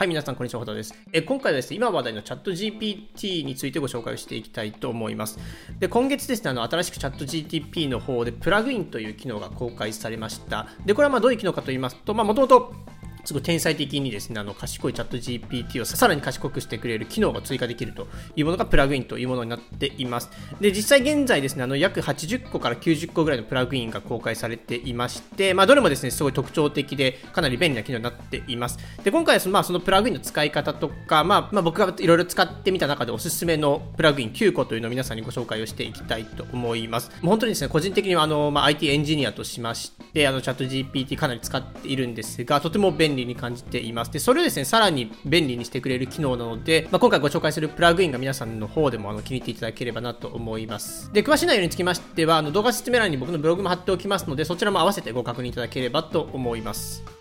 はい、皆さん、こんにちは、ホタです。え今回はですね、今話題のチャット GPT についてご紹介をしていきたいと思います。で、今月ですね、あの、新しくチャット GTP の方で、プラグインという機能が公開されました。で、これはまあどういう機能かと言いますと、まあ、もともとすごい天才的にですね、あの賢いチャット GPT をさらに賢くしてくれる機能が追加できるというものがプラグインというものになっています。で、実際現在ですね、あの約80個から90個ぐらいのプラグインが公開されていまして、まあ、どれもですね、すごい特徴的で、かなり便利な機能になっています。で、今回はその,、まあ、そのプラグインの使い方とか、まあ、まあ、僕がいろいろ使ってみた中でおすすめのプラグイン9個というのを皆さんにご紹介をしていきたいと思います。もう本当にですね、個人的にはあの、まあ、IT エンジニアとしまして、あのチャット GPT かなり使っているんですが、とても便利便利に感じて。います。で、それをですね、さらに便利にしてくれる機能なので、まあ、今回ご紹介するプラグインが皆さんの方でもあの気に入っていただければなと思います。で、詳しい内容につきましては、あの動画説明欄に僕のブログも貼っておきますので、そちらも合わせてご確認いただければと思います。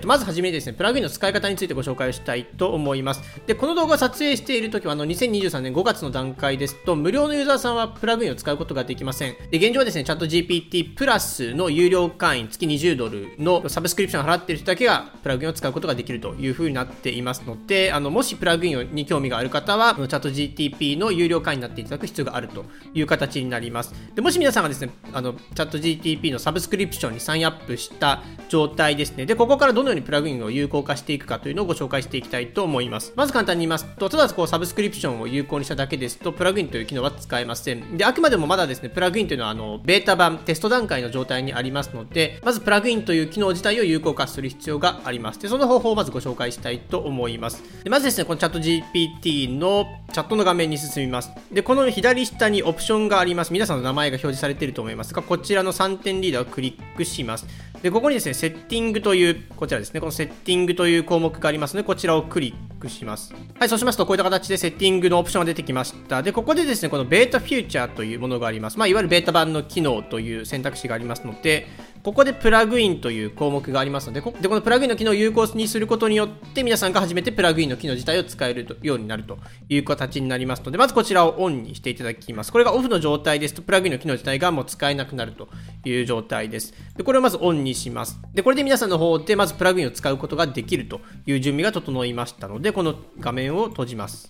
と、まずはじめにですね、プラグインの使い方についてご紹介をしたいと思います。で、この動画を撮影しているときは、あの、2023年5月の段階ですと、無料のユーザーさんはプラグインを使うことができません。で、現状はですね、チャット GPT プラスの有料会員月20ドルのサブスクリプションを払っている人だけがプラグインを使うことができるという風になっていますので、あの、もしプラグインに興味がある方は、チャット GTP の有料会員になっていただく必要があるという形になります。で、もし皆さんがですね、あの、チャット GTP のサブスクリプションにサインアップした状態ですね。で、ここからどのようにプラグインを有効化していくかというのをご紹介していきたいと思います。まず簡単に言いますと、ただこうサブスクリプションを有効にしただけですと、プラグインという機能は使えません。で、あくまでもまだですね、プラグインというのはあの、ベータ版、テスト段階の状態にありますので、まずプラグインという機能自体を有効化する必要があります。で、その方法をまずご紹介したいと思います。でまずですね、このチャット GPT のチャットの画面に進みます。で、この左下にオプションがあります。皆さんの名前が表示されていると思いますが、こちらの3点リーダーをクリックします。で、ここにですね、セッティングという、こちらですね、このセッティングという項目がありますので、こちらをクリックします。はい、そうしますと、こういった形でセッティングのオプションが出てきました。で、ここでですね、このベータフューチャーというものがあります。まあ、いわゆるベータ版の機能という選択肢がありますので、ここでプラグインという項目がありますので、こでこのプラグインの機能を有効にすることによって、皆さんが初めてプラグインの機能自体を使えるようになるという形になりますので、まずこちらをオンにしていただきます。これがオフの状態ですと、プラグインの機能自体がもう使えなくなるという状態です。でこれをまずオンにします。で、これで皆さんの方でまずプラグインを使うことができるという準備が整いましたので、でこの画面を閉じます。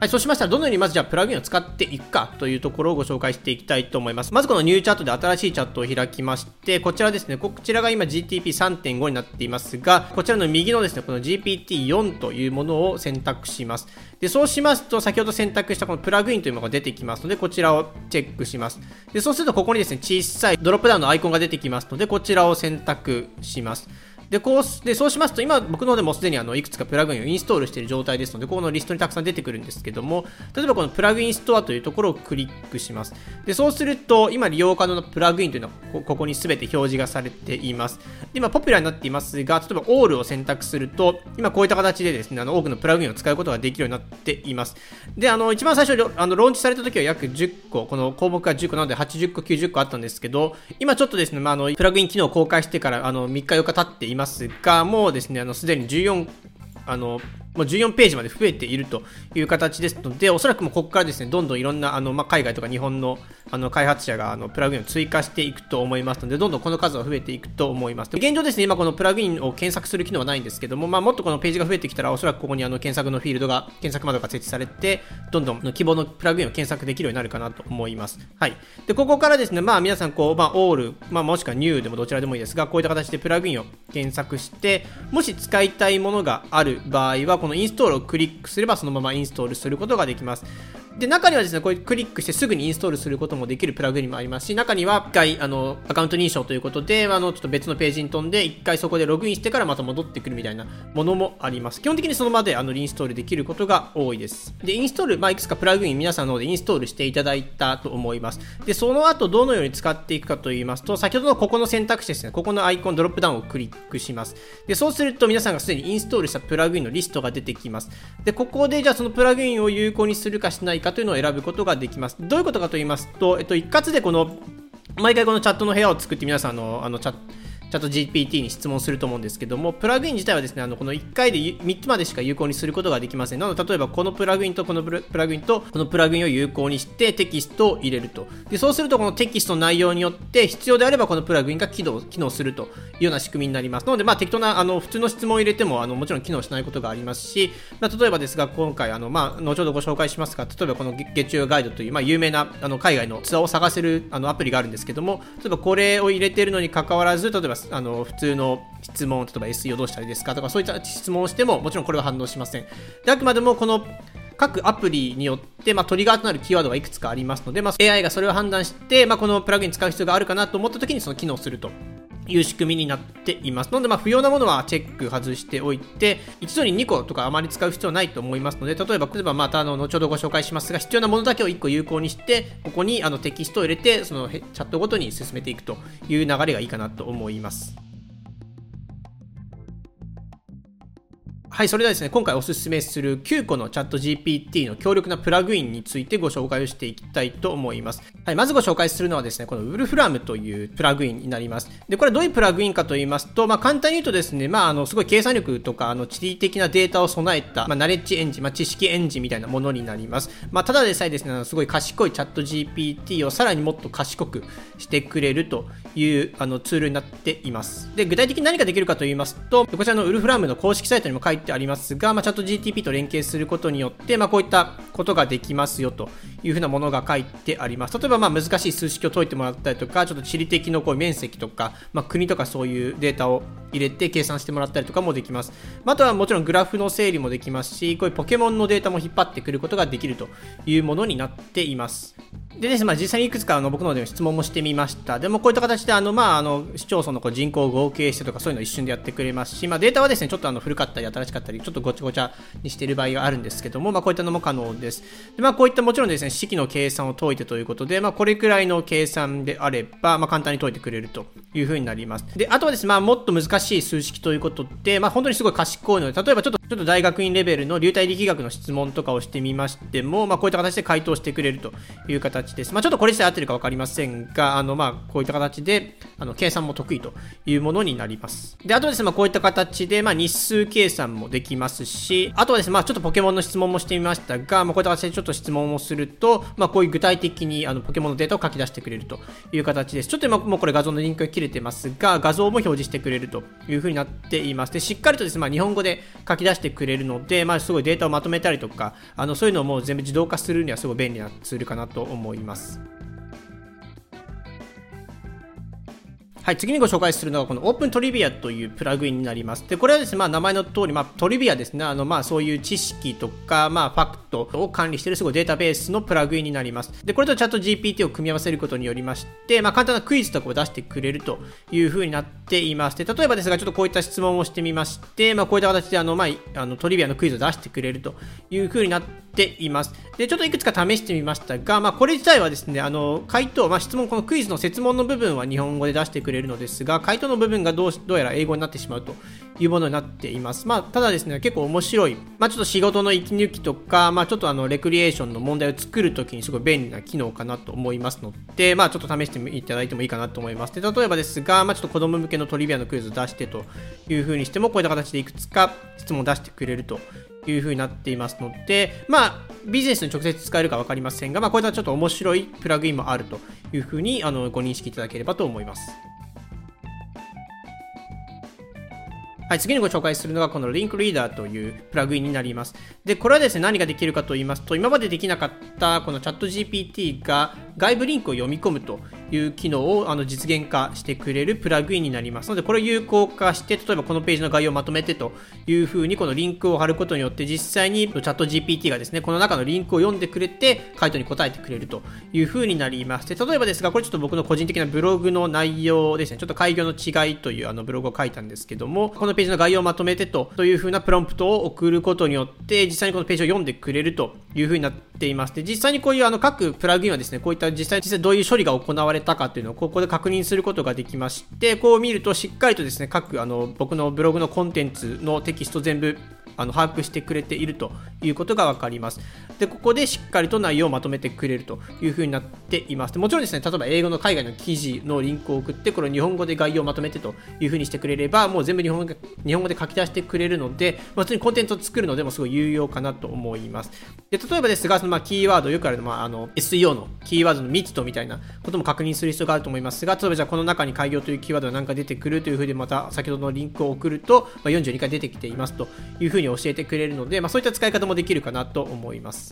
はい、そうしましたら、どのようにまずじゃあプラグインを使っていくかというところをご紹介していきたいと思います。まずこの New chat で新しいチャットを開きまして、こちらですね、こちらが今 GPT3.5 になっていますが、こちらの右のですね、この GPT4 というものを選択します。で、そうしますと、先ほど選択したこのプラグインというものが出てきますので、こちらをチェックします。で、そうするとここにですね、小さいドロップダウンのアイコンが出てきますので、こちらを選択します。で、こう、で、そうしますと、今、僕の方でもすでにあの、いくつかプラグインをインストールしている状態ですので、このリストにたくさん出てくるんですけども、例えばこのプラグインストアというところをクリックします。で、そうすると、今利用可能なプラグインというのは、ここに全て表示がされています。で、今、ポピュラーになっていますが、例えば、オールを選択すると、今、こういった形でですね、あの、多くのプラグインを使うことができるようになっています。で、あの、一番最初、あの、ローンチされた時は約10個、この項目が10個なので80個、90個あったんですけど、今ちょっとですね、まあ、あの、プラグイン機能を公開してから、あの、3日4日経っていますますが、もうですね、あの、すでに14、あの、もう14ページまで増えているという形ですので、おそらくもうここからですね、どんどんいろんな、あの、まあ、海外とか日本の、あの、開発者が、あの、プラグインを追加していくと思いますので、どんどんこの数が増えていくと思います。現状ですね、今このプラグインを検索する機能はないんですけども、まあ、もっとこのページが増えてきたら、おそらくここにあの、検索のフィールドが、検索窓が設置されて、どんどん希望のプラグインを検索できるようになるかなと思います。はい。で、ここからですね、まあ、皆さんこう、まあ、オール、まあ、もしくはニューでもどちらでもいいですが、こういった形でプラグインを検索して、もし使いたいものがある場合は、このインストールをクリックすればそのままインストールすることができます。で、中にはですね、こういうクリックしてすぐにインストールすることもできるプラグインもありますし、中には一回、あの、アカウント認証ということで、あの、ちょっと別のページに飛んで、一回そこでログインしてからまた戻ってくるみたいなものもあります。基本的にその場で、あの、インストールできることが多いです。で、インストール、まあ、いくつかプラグイン皆さんの方でインストールしていただいたと思います。で、その後どのように使っていくかと言いますと、先ほどのここの選択肢ですね、ここのアイコン、ドロップダウンをクリックします。で、そうすると皆さんがすでにインストールしたプラグインのリストが出てきます。で、ここでじゃあそのプラグインを有効にするかしないかというのを選ぶことができます。どういうことかと言いますと、えっと、一括でこの、毎回このチャットの部屋を作って皆さんの、あの、チャット、チャット GPT に質問すると思うんですけども、プラグイン自体はですね、あのこの1回で3つまでしか有効にすることができません。なので、例えばこのプラグインとこのプラグインとこのプラグインを有効にしてテキストを入れると。で、そうするとこのテキストの内容によって必要であればこのプラグインが起動機能するというような仕組みになります。なので、まあ適当なあの普通の質問を入れてもあのもちろん機能しないことがありますし、まあ、例えばですが、今回あの、まあ、後ほどご紹介しますが、例えばこの月中ガイドという、まあ、有名なあの海外のツアーを探せるあのアプリがあるんですけども、例えばこれを入れているのに関わらず、例えばあの普通の質問、例えば SEO どうしたらいいですかとか、そういった質問をしても、もちろんこれは反応しません。であくまでもこの各アプリによって、まあ、トリガーとなるキーワードがいくつかありますので、まあ、AI がそれを判断して、まあ、このプラグイン使う必要があるかなと思った時にその機能するという仕組みになっています。なので、ま、不要なものはチェック外しておいて、一度に2個とかあまり使う必要はないと思いますので、例えば、例えばまたあの後ほどご紹介しますが、必要なものだけを1個有効にして、ここにあのテキストを入れて、そのチャットごとに進めていくという流れがいいかなと思います。はい、それではですね、今回おすすめする9個のチャット GPT の強力なプラグインについてご紹介をしていきたいと思います。はい、まずご紹介するのはですね、このウルフラムというプラグインになります。で、これはどういうプラグインかと言いますと、まあ、簡単に言うとですね、まあ、あの、すごい計算力とか、あの、地理的なデータを備えた、まあ、ナレッジエンジン、まあ、知識エンジンみたいなものになります。まあ、ただでさえですね、すごい賢いチャット GPT をさらにもっと賢くしてくれるというあのツールになっています。で、具体的に何ができるかと言いますと、こちらのウルフラムの公式サイトにも書いてってありますが、まあチャット GTP と連携することによって、まあ、こういったことができますよというふうなものが書いてあります。例えば、まあ、難しい数式を解いてもらったりとか、ちょっと地理的のこう面積とか、まあ、国とかそういうデータを入れて計算してもらったりとかもできます。あとはもちろんグラフの整理もできますし、こういうポケモンのデータも引っ張ってくることができるというものになっています。でですね、まあ、実際にいくつかあの僕ので質問もしてみました。でもこういった形であの、まあ、あの市町村のこう人口を合計してとかそういうのを一瞬でやってくれますし、まあ、データはですねちょっとあの古かったり新しかったりちょっとごちゃごちゃにしている場合があるんですけども、まあ、こういったのも可能です。でまあ、こういったもちろんですね式の計算を解いてということで、まあ、これくらいの計算であれば、まあ、簡単に解いてくれるというふうになります。であとはですね、まあ、もっと難しい数式ということで、まあ、本当にすごい賢いので例えばちょっとちょっと大学院レベルの流体力学の質問とかをしてみましても、まあ、こういった形で回答してくれるという形です。まあ、ちょっとこれ自体合ってるか分かりませんが、あのまあこういった形であの計算も得意というものになります。で、あとですね、まあ、こういった形で、まあ、日数計算もできますし、あとはですね、まあ、ちょっとポケモンの質問もしてみましたが、まあ、こういった形でちょっと質問をすると、まあ、こういう具体的にあのポケモンのデータを書き出してくれるという形です。ちょっと今もうこれ画像のリンクが切れてますが、画像も表示してくれるというふうになっています。で、しっかりとですね、まあ、日本語で書き出してくれるので、まあ、すごいデータをまとめたりとか、あのそういうのをもう全部自動化するにはすごい便利なツールかなと思います。います。はい、次にご紹介するのはこのオープントリビアというプラグインになります。で、これはですね、まあ名前の通り、まあトリビアですね、あのまあそういう知識とか、まあファクトを管理しているすごいデータベースのプラグインになります。で、これとチャット GPT を組み合わせることによりまして、まあ簡単なクイズとかを出してくれるという風になっています。で、例えばですが、ちょっとこういった質問をしてみまして、まあこういった形であの、まあ、あのトリビアのクイズを出してくれるという風になっています。で、ちょっといくつか試してみましたが、まあこれ自体はですね、あの、回答、まあ質問、このクイズの設問の部分は日本語で出してくれれるのですが、回答の部分がどうどうやら英語になってしまうというものになっています。まあ、ただですね、結構面白い、まあ、ちょっと仕事の息抜きとか、まあ、ちょっとあのレクリエーションの問題を作るときにすごい便利な機能かなと思いますので、まあ、ちょっと試していただいてもいいかなと思います。で例えばですが、まあ、ちょっと子供向けのトリビアのクイズを出してというふうにしても、こういった形でいくつか質問を出してくれるというふうになっていますので、まあ、ビジネスに直接使えるか分かりませんが、まあ、こういったちょっと面白いプラグインもあるというふうにあのご認識いただければと思います。はい、次にご紹介するのがこのリンクリーダーというプラグインになります。で、これはですね、何ができるかと言いますと、今までできなかったこのチャット GPT が外部リンクを読み込むという機能をあの実現化してくれるプラグインになりますので、これを有効化して、例えばこのページの概要をまとめてというふうに、このリンクを貼ることによって、実際にチャット GPT がですね、この中のリンクを読んでくれて、回答に答えてくれるというふうになります。で、例えばですが、これちょっと僕の個人的なブログの内容ですね、ちょっと開業の違いというあのブログを書いたんですけども、このページページの概要をまとめてとというふうなプロンプトを送ることによって、実際にこのページを読んでくれるというふうになっています。で、実際にこういうあの各プラグインはですね、こういった実際実際どういう処理が行われたかというのをここで確認することができまして、こう見るとしっかりとですね、各あの僕のブログのコンテンツのテキスト全部あの把握してくれているということが分かります。で、ここでしっかりと内容をまとめてくれるという風になっています。もちろんですね、例えば英語の海外の記事のリンクを送って、これを日本語で概要をまとめてという風にしてくれれば、もう全部日本語日本語で書き出してくれるので、まあ、普通にコンテンツを作るのでもすごい有用かなと思います。で、例えばですが、そのまあキーワード、よくあるの、まあ、あの、SEO のキーワードの密度みたいなことも確認する必要があると思いますが、例えばじゃあこの中に開業というキーワードが何か出てくるという風で、また先ほどのリンクを送ると、まあ、42回出てきていますという風に教えてくれるので、まあ、そういった使い方もできるかなと思います。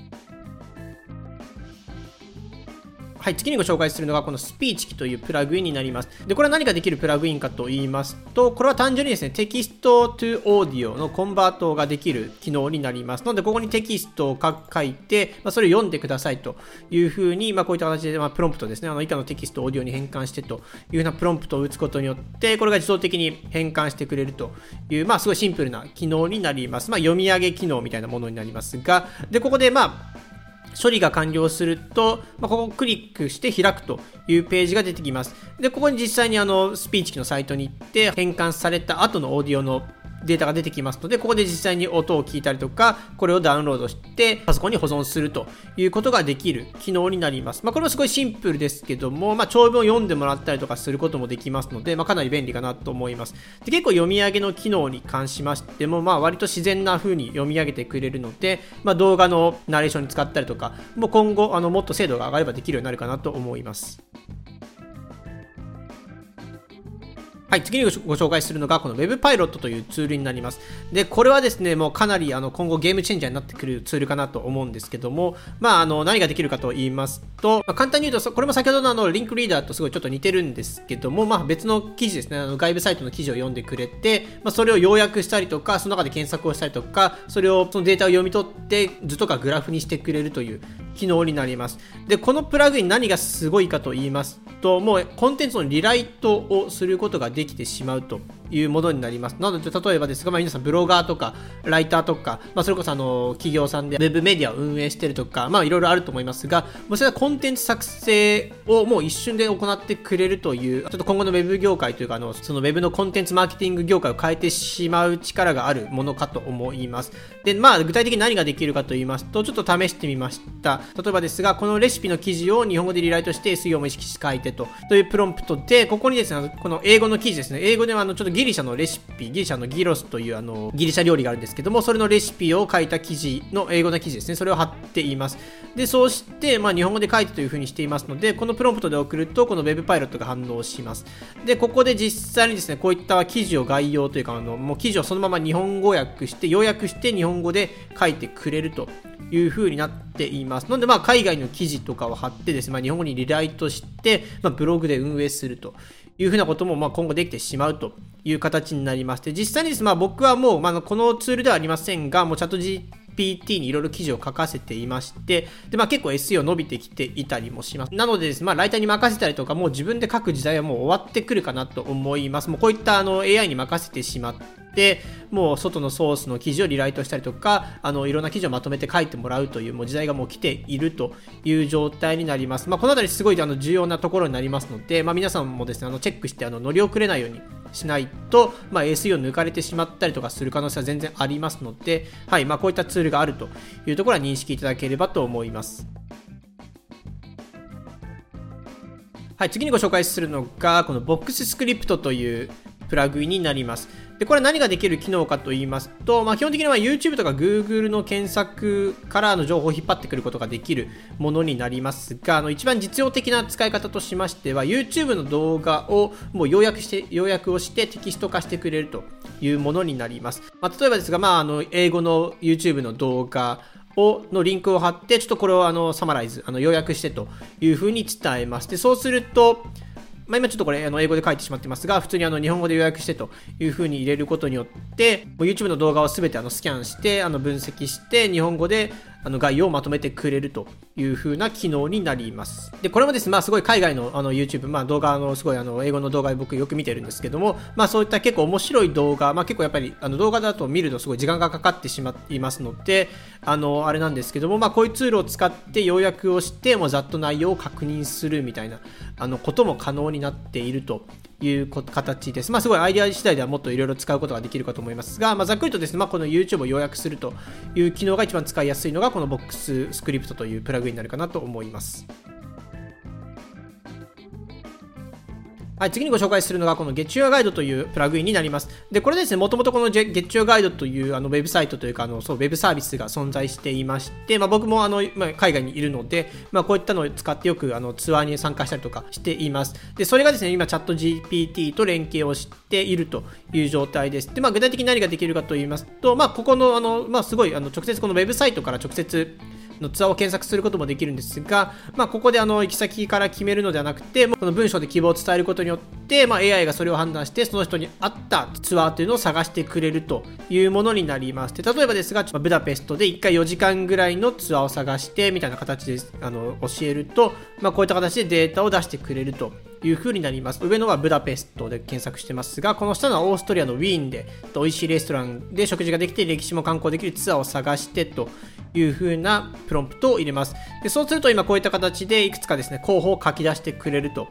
はい、次にご紹介するのがこの Speechki というプラグインになります。で、これは何ができるプラグインかと言いますと、これは単純にですね、テキスト to オーディオのコンバートができる機能になります。ので、ここにテキストを書いて、まあ、それを読んでくださいというふうに、まあ、こういった形で、まあ、プロンプトですね、あの以下のテキストをオーディオに変換してというふうなプロンプトを打つことによって、これが自動的に変換してくれるという、まあ、すごいシンプルな機能になります。まあ、読み上げ機能みたいなものになりますが、で、ここで、まあ、処理が完了すると、まあ、ここをクリックして開くというページが出てきます。で、ここに実際にあの、スピーチ機のサイトに行って変換された後のオーディオのデータが出てきますので、ここで実際に音を聞いたりとか、これをダウンロードしてパソコンに保存するということができる機能になります。まあ、これもすごいシンプルですけども、まあ、長文を読んでもらったりとかすることもできますので、まあ、かなり便利かなと思います。で結構読み上げの機能に関しましても、まあ、割と自然な風に読み上げてくれるので、まあ、動画のナレーションに使ったりとか、もう今後、あのもっと精度が上がればできるようになるかなと思います。はい、次にご紹介するのが、この Web パイロットというツールになります。で、これはですね、もうかなりあの今後ゲームチェンジャーになってくるツールかなと思うんですけども、まあ、あの、何ができるかと言いますと、まあ、簡単に言うと、これも先ほどのあの、リンクリーダーとすごいちょっと似てるんですけども、まあ、別の記事ですね、あの外部サイトの記事を読んでくれて、まあ、それを要約したりとか、その中で検索をしたりとか、それを、そのデータを読み取って、図とかグラフにしてくれるという機能になります。で、このプラグイン何がすごいかと言いますと、もうコンテンツのリライトをすることができてしまうというものになります。なので、例えばですが、まあ、皆さんブロガーとか、ライターとか、まあ、それこそあの、企業さんでウェブメディアを運営してるとか、まあ、いろいろあると思いますが、もうそれはコンテンツ作成をもう一瞬で行ってくれるという、ちょっと今後のウェブ業界というか、あの、そのウェブのコンテンツマーケティング業界を変えてしまう力があるものかと思います。で、まあ、具体的に何ができるかと言いますと、ちょっと試してみました。例えばですが、このレシピの記事を日本語でリライトして SEO も意識して書いてと、というプロンプトで、ここにですね、この英語の記事ですね、英語ではあの、ちょっとギリシャのレシピ、ギリシャのギロスというあの、ギリシャ料理があるんですけども、それのレシピを書いた記事の英語の記事ですね、それを貼っています。で、そうして、まあ、日本語で書いてというふうにしていますので、このプロンプトで送ると、この Web パイロットが反応します。で、ここで実際にですね、こういった記事を概要というか、あの、もう記事をそのまま日本語訳して、要約して日本語で書いてくれるという風になっています。なので、まあ、海外の記事とかを貼ってですね、まあ、日本語にリライトして、まあ、ブログで運営するというふうなことも、まあ、今後できてしまうという形になりまして、実際にです、まあ、僕はもう、まあ、このツールではありませんが、もうチャット GPT にいろいろ記事を書かせていまして、で、まあ結構 SEO 伸びてきていたりもします。なのでです、まあライターに任せたりとか、もう自分で書く時代はもう終わってくるかなと思います。もうこういったあの AI に任せてしまって、もう外のソースの記事をリライトしたりとか、あの、いろんな記事をまとめて書いてもらうという、もう時代がもう来ているという状態になります。まあこのあたりすごいあの重要なところになりますので、まあ皆さんもですね、あのチェックしてあの乗り遅れないようにしないと、まあ、SE を抜かれてしまったりとかする可能性は全然ありますので、はいまあ、こういったツールがあるというところは認識いただければと思います。はい、次にご紹介するのが、この Box スクリプトというプラグインになります。で、これ何ができる機能かと言いますと、まあ、基本的には YouTube とか Google の検索からの情報を引っ張ってくることができるものになりますが、あの、一番実用的な使い方としましては、YouTube の動画をもう要約して、要約をしてテキスト化してくれるというものになります。まあ、例えばですが、まあ、あの、英語の YouTube の動画、をのリンクを貼って、ちょっとこれをあのサマライズ、あの要約してというふうに伝えます。で、そうすると、まあ、今ちょっとこれあの英語で書いてしまってますが、普通にあの日本語で予約してという風に入れることによって、YouTube の動画をすべてあのスキャンして、あの分析して、日本語であの概要をまとめてくれるという風な機能になります。で、これもですね、まあすごい海外のあの YouTube、まあ動画のすごいあの英語の動画僕よく見てるんですけども、まあそういった結構面白い動画、まあ結構やっぱりあの動画だと見るとすごい時間がかかってしまいますので、あの、あれなんですけども、まあこういうツールを使って要約をして、もうざっと内容を確認するみたいなあのことも可能になっているという形です。まあ、すごいアイデア次第ではもっといろいろ使うことができるかと思いますが、まあ、ざっくりとですね、まあ、この YouTube を要約するという機能が一番使いやすいのがこの Box スクリプトというプラグインになるかなと思います。はい、次にご紹介するのがこの月曜ガイドというプラグインになります。で、これですね、もともとこの月曜ガイドというあのウェブサイトというか、あのそうウェブサービスが存在していまして、まあ、僕もあの、まあ、海外にいるので、まあ、こういったのを使ってよくあのツアーに参加したりとかしています。で、それがですね、今チャット GPT と連携をしているという状態です。で、まあ、具体的に何ができるかと言いますと、まあ、ここのあの、まあ、すごいあの直接このウェブサイトから直接のツアーを検索することもできるんですが、まあ、ここであの行き先から決めるのではなくて、この文章で希望を伝えることによって、まあ、AI がそれを判断して、その人に合ったツアーというのを探してくれるというものになります。で例えばですが、ブダペストで1回4時間ぐらいのツアーを探して、みたいな形であの教えると、まあ、こういった形でデータを出してくれるという風になります。上のはブダペストで検索してますが、この下のはオーストリアのウィーンで、美味しいレストランで食事ができて、歴史も観光できるツアーを探してという風なプロンプトを入れます。でそうすると今こういった形でいくつかですね、候補を書き出してくれると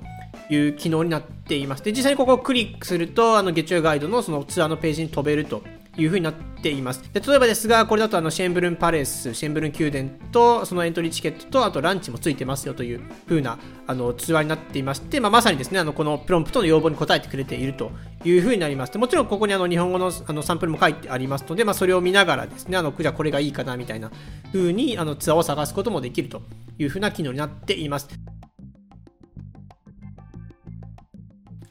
いう機能になっています。で、実際にここをクリックすると、あの月曜ガイドのそのツアーのページに飛べるという風になっています。で例えばですが、これだとあのシェンブルンパレス、シェンブルン宮殿とそのエントリーチケットとあとランチもついてますよという風なあのツアーになっていまして、まあ、まさにですね、あのこのプロンプトの要望に応えてくれているという風になります。でもちろんここにあの日本語のあのサンプルも書いてありますので、まあ、それを見ながらですね、あのじゃあこれがいいかなみたいな風にあのツアーを探すこともできるという風な機能になっています。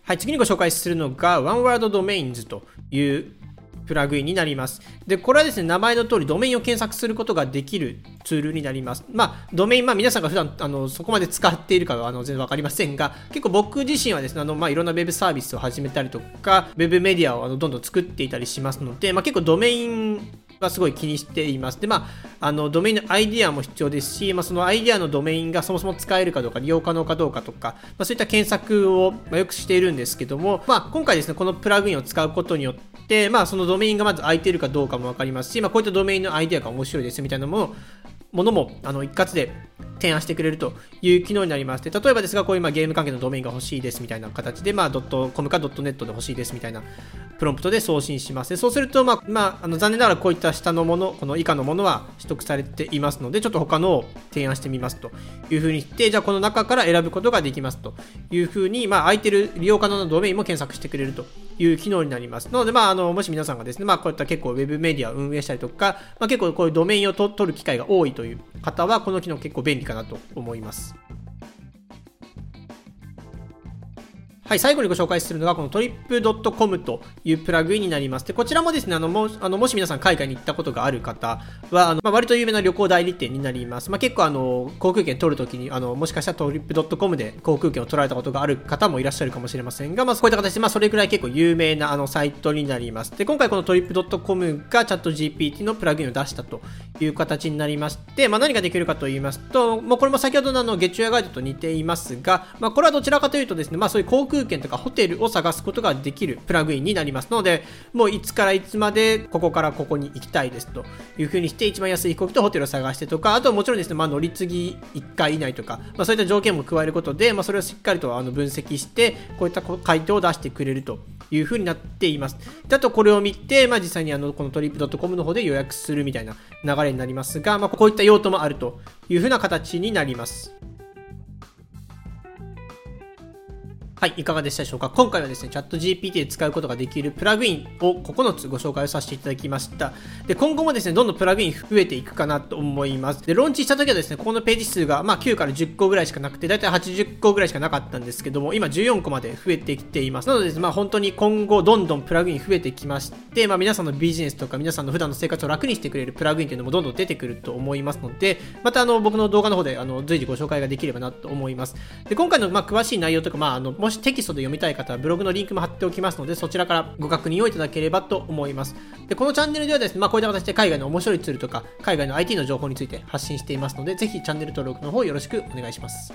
はい、次にご紹介するのが One Word Domains というプラグインになります。で、これはですね、名前の通りドメインを検索することができるツールになります。まあ、ドメイン、まあ皆さんが普段あのそこまで使っているかはあの全然わかりませんが、結構僕自身はですね、あのまあいろんな web サービスを始めたりとか、web メディアをあのどんどん作っていたりしますので、まあ結構ドメインはすごい気にしています。で、まあ、あの、ドメインのアイディアも必要ですし、まあ、そのアイディアのドメインがそもそも使えるかどうか、利用可能かどうかとか、まあ、そういった検索を、まよくしているんですけども、まあ、今回ですね、このプラグインを使うことによって、まあ、そのドメインがまず空いてるかどうかもわかりますし、まあ、こういったドメインのアイディアが面白いですみたいなものもものも、あの、一括で提案してくれるという機能になりまして、例えばですが、こういうまゲーム関係のドメインが欲しいですみたいな形で、まあ、ドットコムかドットネットで欲しいですみたいなプロンプトで送信します。そうすると、まあ、まあ、あの残念ながらこういった下のもの、この以下のものは取得されていますので、ちょっと他のを提案してみますというふうにして、じゃあこの中から選ぶことができますというふうに、まあ、空いてる利用可能なドメインも検索してくれるという機能になります。なので、まあ、あの、もし皆さんがですね、まあ、こういった結構ウェブメディアを運営したりとか、まあ、結構こういうドメインを取る機会が多いという方は、この機能結構便利かなと思います。はい、最後にご紹介するのが、このトリップドットコムというプラグインになります。で、こちらもですね、あの、もあのもし皆さん海外に行ったことがある方は、あのまあ、割と有名な旅行代理店になります。まあ、結構、あの、航空券取るときに、あの、もしかしたらトリップドットコムで航空券を取られたことがある方もいらっしゃるかもしれませんが、まあ、こういった形で、まあ、それくらい結構有名なあのサイトになります。で、今回このトリップドットコムがチャット GPT のプラグインを出したという形になりまして、まあ、何ができるかと言いますと、もうこれも先ほどのあの月中ガイドと似ていますが、まあ、これはどちらかというとですね、まあ、そういう航空券とかホテルを探すことができるプラグインになりますので、もういつからいつまでここからここに行きたいですというふうにして、一番安い飛行機とホテルを探してとか、あとはもちろんですね、まあ、乗り継ぎ1回以内とか、まあ、そういった条件も加えることで、まあ、それをしっかりとあの分析して、こういった回答を出してくれるというふうになっています。であとこれを見て、まあ、実際にあのこのトリップ .com の方で予約するみたいな流れになりますが、まあ、こういった用途もあるというふうな形になります。はい、いかがでしたでしょうか？今回はですね、チャット GPT で使うことができるプラグインを9つご紹介をさせていただきました。で、今後もですね、どんどんプラグイン増えていくかなと思います。で、ローンチした時はですね、ここのページ数が、まあ、9から10個ぐらいしかなくて、だいたい80個ぐらいしかなかったんですけども、今14個まで増えてきています。なのでです、ね、まあ、本当に今後どんどんプラグイン増えてきまして、まあ、皆さんのビジネスとか皆さんの普段の生活を楽にしてくれるプラグインというのもどんどん出てくると思いますので、またあの、僕の動画の方であの随時ご紹介ができればなと思います。で、今回のまあ詳しい内容とか、まあ、あの、ももしテキストで読みたい方はブログのリンクも貼っておきますので、そちらからご確認をいただければと思います。で、このチャンネルではですね、まあ、こういった形で海外の面白いツールとか、海外の IT の情報について発信していますので、ぜひチャンネル登録の方よろしくお願いします。